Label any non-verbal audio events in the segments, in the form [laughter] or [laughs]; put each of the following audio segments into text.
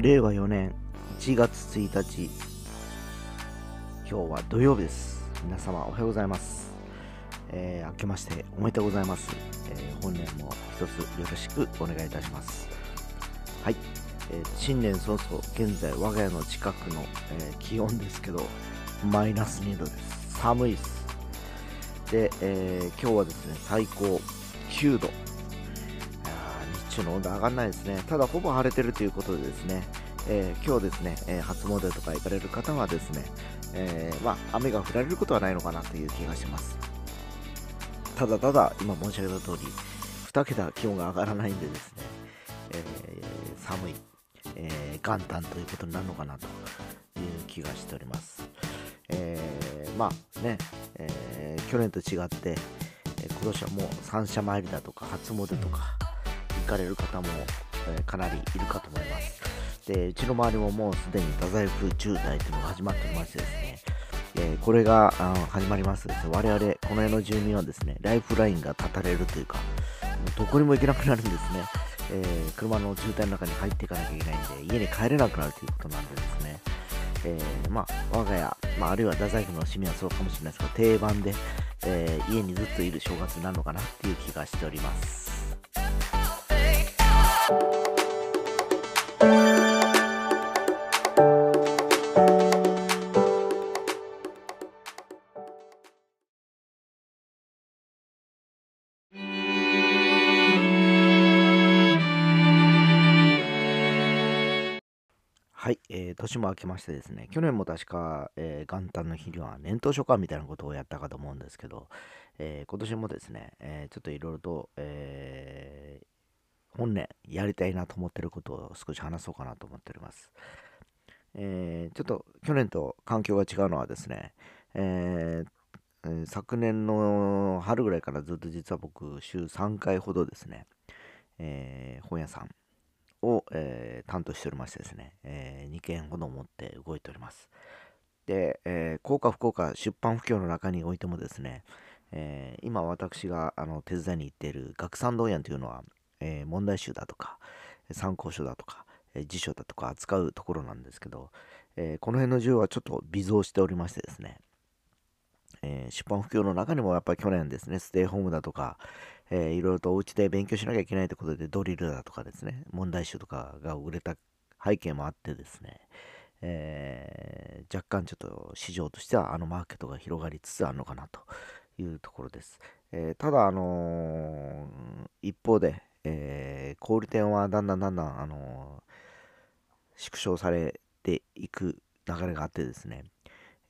令和4年1月1日今日は土曜日です。皆様おはようございます、えー明けましておめでとうございます、えー本年も一つよろしくお願いいたします。はい、えー新年早々現在我が家の近くの、えー気温ですけどマイナス2度です。寒いです。で、えー今日はですね最高9度。あー日中の温度上がらないですね。ただ、ほぼ晴れてるということでですね、えー今日ですね、えー初詣とか行かれる方はですね、えーまあ、雨が降られることはないのかなという気がします。ただただ、今申し上げた通り、2桁気温が上がらないんでですね、えー寒い、えー元旦ということになるのかなという気がしております。えーまあね、えー去年と違って、え今年はもう三社参りだとか初詣とか行かれる方も、えかなりいるかと思います。でうちの周りももうすでに太宰府渋滞というのが始まっておりましてですね、えこれがあの始まります。と我々この辺の住民はですねライフラインが断たれるというかどこにも行けなくなるんですね、えー車の渋滞の中に入っていかなきゃいけないんで家に帰れなくなるということなんでですね。えーまあ、我が家、まあ、あるいは太宰府の市民はそうかもしれないですが定番で、えー家にずっといる正月になるのかなっていう気がしております。はい、えー年も明けましてですね去年も確か、えー元旦の日には年頭書館みたいなことをやったかと思うんですけど、えー今年もですね、えーちょっといろいろと、えー本年やりたいなと思ってることを少し話そうかなと思っております。えーちょっと去年と環境が違うのはですね、えー昨年の春ぐらいからずっと実は僕週3回ほどですね、えー本屋さんを、えー担当しておりましてですね、え2件ほど持って動いております。で、えー、効果不効果出版不況の中においてもですね、えー今私があの手伝いに行っている学産道園というのは、えー問題集だとか参考書だとか、えー辞書だとか扱うところなんですけど、えーこの辺の需要はちょっと微増しておりましてですね、えー出版不況の中にもやっぱり去年ですね、ステイホームだとか、えーいろいろとお家で勉強しなきゃいけないということでドリルだとかですね、問題集とかが売れた背景もあってですね、えー若干ちょっと市場としてはあのマーケットが広がりつつあるのかなというところです。えーただ、あのー一方で、え小売店はだんだんだんだん、あの縮小されていく流れがあってですね、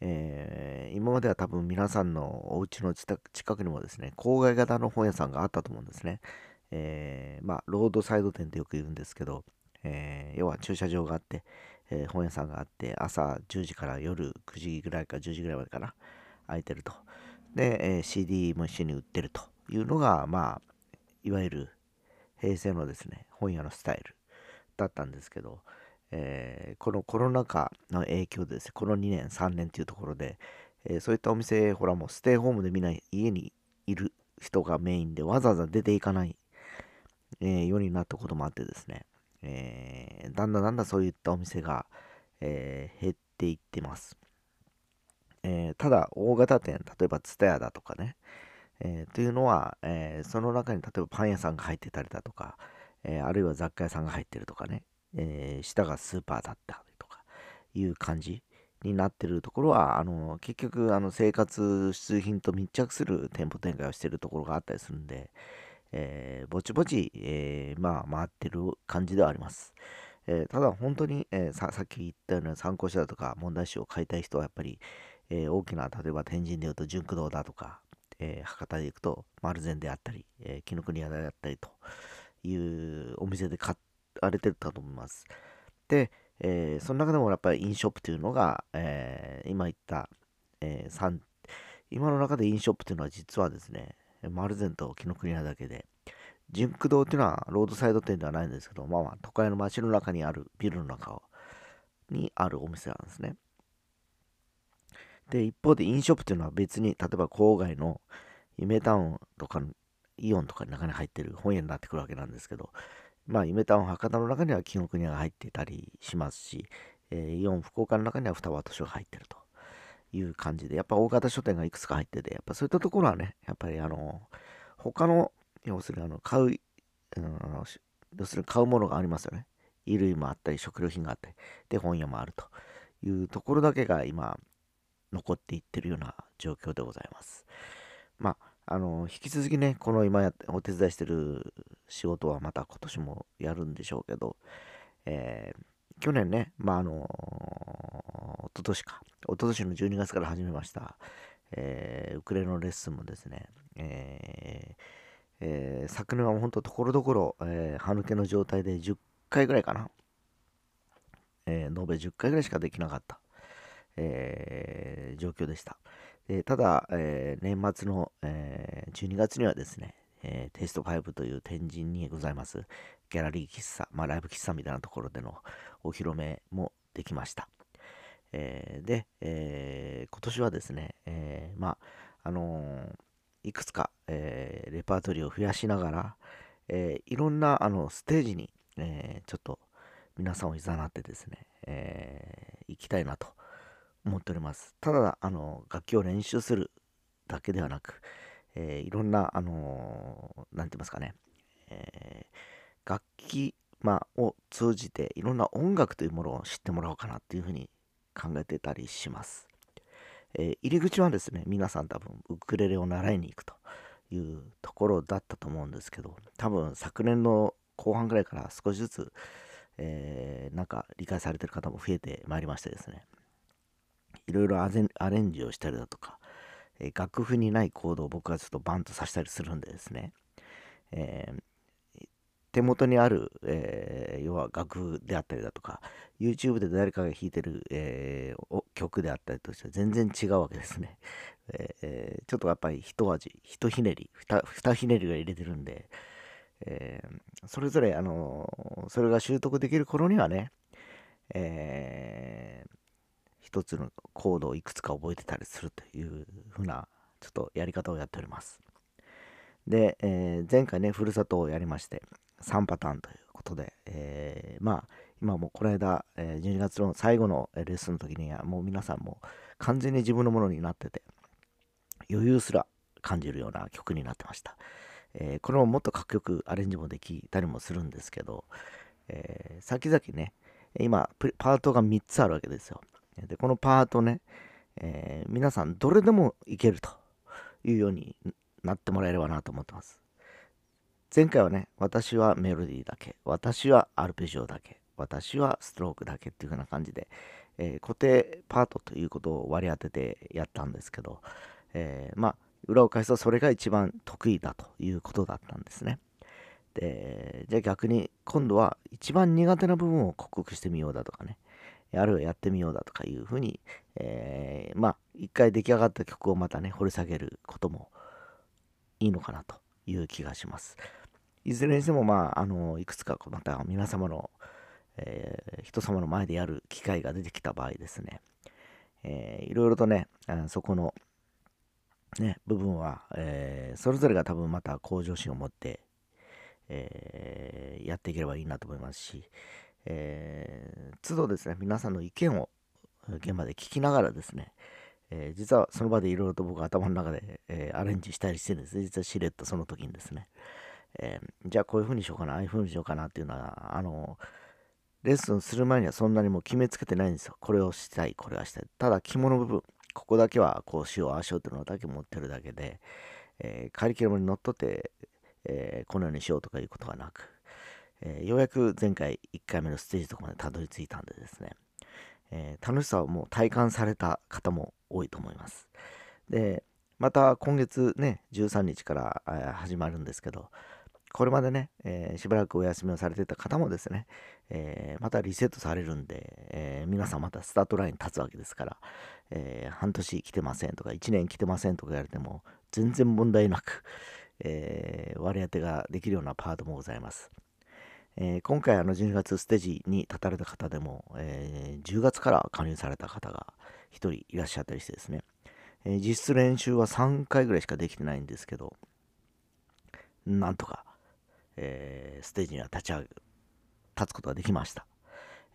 えー今までは多分皆さんのお家の近くにもですね、郊外型の本屋さんがあったと思うんですね。えーまあ、ロードサイド店ってよく言うんですけど、えー要は駐車場があって、え本屋さんがあって、朝10時から夜9時ぐらいか10時ぐらいまでかな、空いてると。で、え CD も一緒に売ってるというのが、まあ、いわゆる平成のですね、本屋のスタイルだったんですけど、えーこのコロナ禍の影響でですね、この2年、3年というところで、えーそういったお店、ほらもうステイホームでみんな家にいる人がメインでわざわざ出ていかない、えーようになったこともあってですね、えーだんだんだんだんそういったお店が、えー減っていってます。えーただ、大型店、例えばツタヤだとかね、えーというのは、えーその中に例えばパン屋さんが入ってたりだとか、えーあるいは雑貨屋さんが入ってるとかね、えー下がスーパーだったとかいう感じになってるところは、あの結局あの生活必需品と密着する店舗展開をしてるところがあったりするんで、えーぼちぼち、えーまあ回ってる感じではあります。えーただ本当に、えーささっき言ったような参考書だとか問題集を買いたい人はやっぱり、えー大きな例えば天神でいうと純駆堂だとか、えー博多で行くと丸善であったり、えー紀ノ国屋であったりというお店で買ってわれてるかと思います。で、えーその中でもやっぱりインショップというのが、えー今言った、えー今の中でインショップというのは実はですね、丸善と紀ノ国屋だけで、純駆堂っていうのはロードサイド店ではないんですけど、まあまあ都会の街の中にあるビルの中をにあるお店なんですね。で、一方でインショップっていうのは別に、例えば郊外の夢タウンとかイオンとかの中に入ってる本屋になってくるわけなんですけど、まあ、夢タウン博多の中には紀ノ国屋が入っていたりしますし、えー、イオン福岡の中には双葉図書が入ってるという感じで、やっぱ大型書店がいくつか入ってて、やっぱそういったところはね、やっぱりあの、他の、要するにあの、買う、うん、要するに買うものがありますよね。衣類もあったり、食料品があったり、で、本屋もあるというところだけが今、残っていってるような状況でございます。まあ、あの、引き続きね、この今やお手伝いしてる仕事はまた今年もやるんでしょうけど、えー、去年ね、まあ、あの、おととしか、おととしの12月から始めました、えー、ウクレレのレッスンもですね、ええー、昨年は本当ところどころ、えー、歯抜けの状態で10回ぐらいかな、えー、延べ10回ぐらいしかできなかった、えー、状況でした。でただ、えー、年末の、えー、12月にはですね、えー、テイスト5という天神にございます、ギャラリー喫茶、まあ、ライブ喫茶みたいなところでのお披露目もできました。えー、で、えー、今年はですね、え、まあ、あのいくつか、えレパートリーを増やしながら、えいろんなあのステージに、えちょっと皆さんをいざなってですね、え行きたいなと思っております。ただ、あの楽器を練習するだけではなく、えいろんな、あのー、て言いますかね、え楽器、まあ、を通じていろんな音楽というものを知ってもらおうかなっていうふうに考えてたりします。えー、入り口はですね、皆さん多分ウクレレを習いに行くというところだったと思うんですけど、多分昨年の後半ぐらいから少しずつ、えー、なんか理解されてる方も増えてまいりましてですね、いろいろアレンジをしたりだとか、え、楽譜にないコードを僕はちょっとバンとさせたりするんでですね、えー、手元にある、えー、要は楽譜であったりだとか、YouTube で誰かが弾いてる、えー、曲であったりとしては全然違うわけですね。[laughs] え、ちょっとやっぱり一味、一ひねり、二ひねりが入れてるんで、えそれぞれ、あのそれが習得できる頃にはね、え一つのコードをいくつか覚えてたりするというふうな、ちょっとやり方をやっております。で、え前回ね、ふるさとをやりまして、3パターンということで、えー、まあ、今もこの間、えー、12月の最後のレッスンの時には、もう皆さんも完全に自分のものになってて、余裕すら感じるような曲になってました。えー、これももっとかっこよくアレンジもできたりもするんですけど、えー、先々ね、今、パートが3つあるわけですよ。で、このパートね、えー、皆さんどれでもいけるというようになってもらえればなと思ってます。前回はね、私はメロディーだけ、私はアルペジオだけ、私はストロークだけっていう風な感じで、えー、固定パートということを割り当ててやったんですけど、えー、まあ、裏を返すとそれが一番得意だということだったんですね。で、じゃあ逆に今度は一番苦手な部分を克服してみようだとかね、あるいはやってみようだとかいうふうに、えー、まあ、一回出来上がった曲をまたね、掘り下げることもいいのかなという気がします。いずれにしても、まあ、あの、いくつかまた皆様の、えー、人様の前でやる機会が出てきた場合ですね、えー、いろいろとね、そこの、ね、部分は、えー、それぞれが多分また向上心を持って、えー、やっていければいいなと思いますし、えー、都度ですね、皆さんの意見を現場で聞きながらですね、えー、実はその場でいろいろと僕頭の中で、えー、アレンジしたりしてるんですね。実はしれっとその時にですね。えー、じゃあこういう風にしようかな、ああいう風にしようかなっていうのは、あの、レッスンする前にはそんなにもう決めつけてないんですよ。これをしたい、これはしたい。ただ、肝の部分、ここだけはこうしよう、ああしようっていうのだけ持ってるだけで、えー、カリキュラムにのっとって、え、このようにしようとかいうことはなく、えー、ようやく前回1回目のステージとかまでたどり着いたんでですね、えー、楽しさをもう体感された方も多いと思います。で、また今月ね、13日から始まるんですけど、これまでね、えー、しばらくお休みをされてた方もですね、えー、またリセットされるんで、えー、皆さんまたスタートラインに立つわけですから、え半年来てませんとか、1年来てませんとか言われても、全然問題なく、え割り当てができるようなパートもございます。え今回あの12月ステージに立たれた方でも、え10月から加入された方が1人いらっしゃったりしてですね、え実質練習は3回ぐらいしかできてないんですけど、なんとかえ、ステージには立ち上げ立つことができました。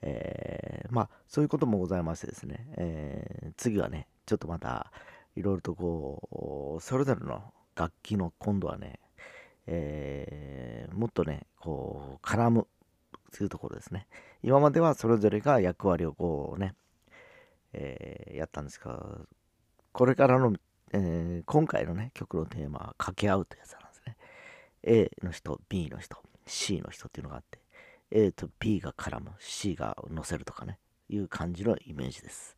え、まあそういうこともございましてですね、え、次はねちょっとまたいろいろとこうそれぞれの楽器の今度はね、えー、もっとねこう絡むというところですね。今まではそれぞれが役割をこうね、えー、やったんですがこれからの、えー、今回のね曲のテーマは掛け合うというやつなんですね。A の人 B の人 C の人っていうのがあって A と B が絡む C が乗せるとかねいう感じのイメージです、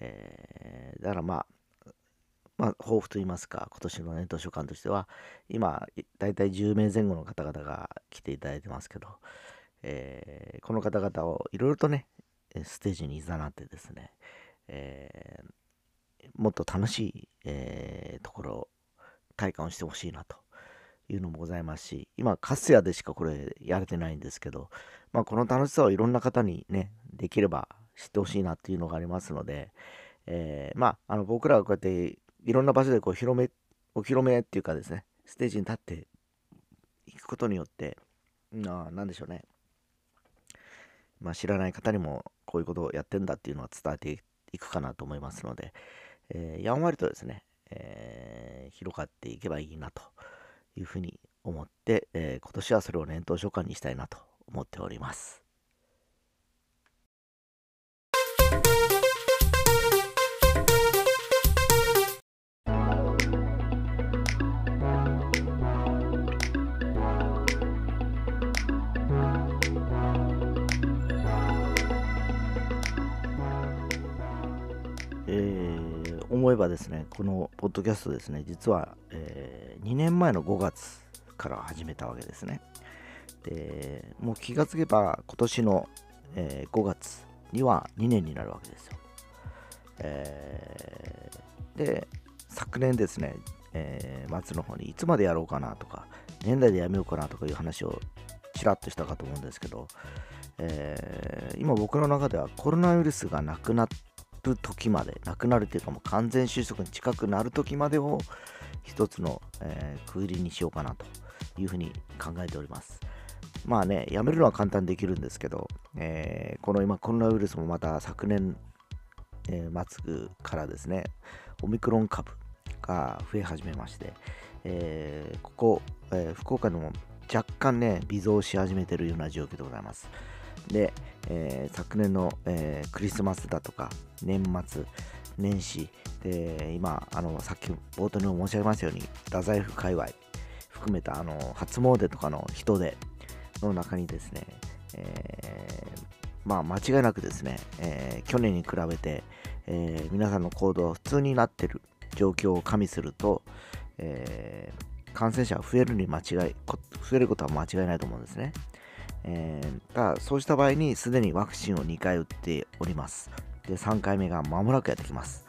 えー、だからまあまあ、抱負といいますか、今年の年図書館としては、今、だいたい10名前後の方々が来ていただいてますけど、えー、この方々をいろいろとね、ステージにいざなってですね、えー、もっと楽しい、えー、ところを体感をしてほしいなというのもございますし、今、カスヤでしかこれやれてないんですけど、まあ、この楽しさをいろんな方にね、できれば知ってほしいなっていうのがありますので、えー、まあ、あの僕らはこうやっていろんな場所でこう広め、お披露目っていうかですね、ステージに立っていくことによって、ななんでしょうね。まあ、知らない方にもこういうことをやってんだっていうのは伝えていくかなと思いますので、えー、やんわりとですね、えー、広がっていけばいいなというふうに思って、えー、今年はそれを念頭書簡にしたいなと思っております。思えばですね、このポッドキャストですね、実は、えー、2年前の5月から始めたわけですね。で、もう気がつけば今年の、えー、5月には2年になるわけですよ。えー、で、昨年ですね、えー、末の方にいつまでやろうかなとか、年代でやめようかなとかいう話をちらっとしたかと思うんですけど、えー、今僕の中ではコロナウイルスがなくなっる時まで、なくなるというかもう完全収束に近くなる時までを一つの、えー、区切りにしようかなというふうに考えております。まあね、やめるのは簡単にできるんですけど、えー、この今コロナウイルスもまた昨年、えー、末からですね、オミクロン株が増え始めまして、えー、ここ、え福岡でも若干ね、微増し始めてるような状況でございます。で、えー、昨年の、えー、クリスマスだとか年末年始で今あのさっき冒頭にも申し上げましたように太宰府界隈含めたあの初詣とかの人出の中にですね、えー、まあ間違いなくですね、え去年に比べて、え皆さんの行動は普通になってる状況を加味すると、え感染者が増えるに間違い増えることは間違いないと思うんですね。えー、がそうした場合にすでにワクチンを2回打っております。で、3回目が間もなくやってきます。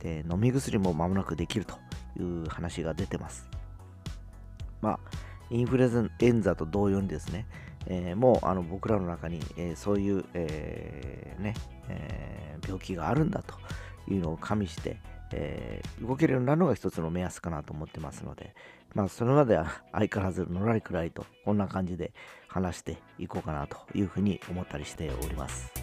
で、飲み薬も間もなくできるという話が出てます。まあ、インフルエンザと同様にですね、えー、もうあの僕らの中に、えー、そういう、えー、ねえ病気があるんだというのを加味して、え動けるようになるのが一つの目安かなと思ってますので、まあ、それまでは [laughs] 相変わらずのらりくらいと、こんな感じで話していこうかなというふうに思ったりしております。